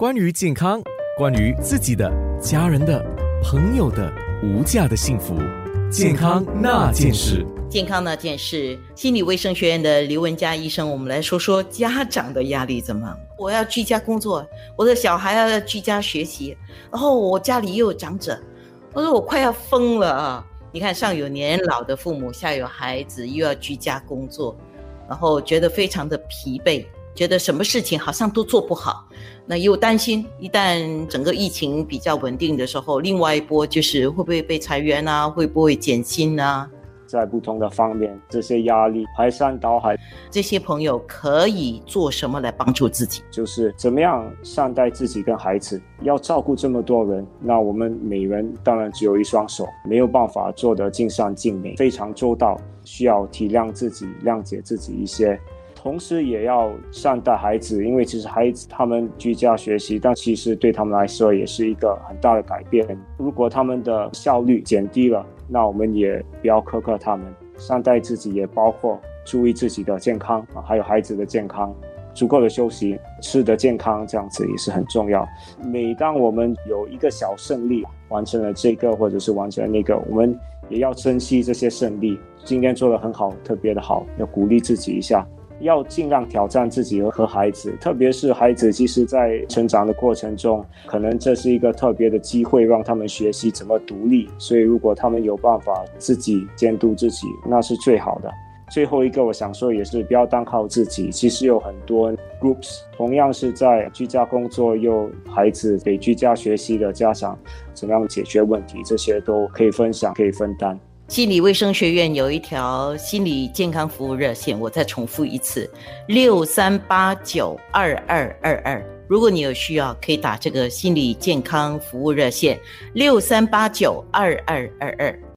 关于健康，关于自己的、家人的、朋友的无价的幸福，健康那件事。健康那件事，心理卫生学院的刘文佳医生，我们来说说家长的压力怎么？我要居家工作，我的小孩要居家学习，然后我家里又有长者，我说我快要疯了啊！你看，上有年老的父母，下有孩子，又要居家工作，然后觉得非常的疲惫，觉得什么事情好像都做不好。那又担心，一旦整个疫情比较稳定的时候，另外一波就是会不会被裁员啊？会不会减薪啊？在不同的方面，这些压力排山倒海，这些朋友可以做什么来帮助自己？就是怎么样善待自己跟孩子。要照顾这么多人，那我们每人当然只有一双手，没有办法做得尽善尽美，非常周到，需要体谅自己，谅解自己一些。同时也要善待孩子，因为其实孩子他们居家学习，但其实对他们来说也是一个很大的改变。如果他们的效率减低了，那我们也不要苛刻他们。善待自己也包括注意自己的健康啊，还有孩子的健康，足够的休息，吃的健康，这样子也是很重要。每当我们有一个小胜利，完成了这个或者是完成了那个，我们也要珍惜这些胜利。今天做的很好，特别的好，要鼓励自己一下。要尽量挑战自己和孩子，特别是孩子，其实，在成长的过程中，可能这是一个特别的机会，让他们学习怎么独立。所以，如果他们有办法自己监督自己，那是最好的。最后一个，我想说也是不要单靠自己。其实有很多 groups，同样是在居家工作又孩子得居家学习的家长，怎么样解决问题，这些都可以分享，可以分担。心理卫生学院有一条心理健康服务热线，我再重复一次：六三八九二二二二。如果你有需要，可以打这个心理健康服务热线：六三八九二二二二。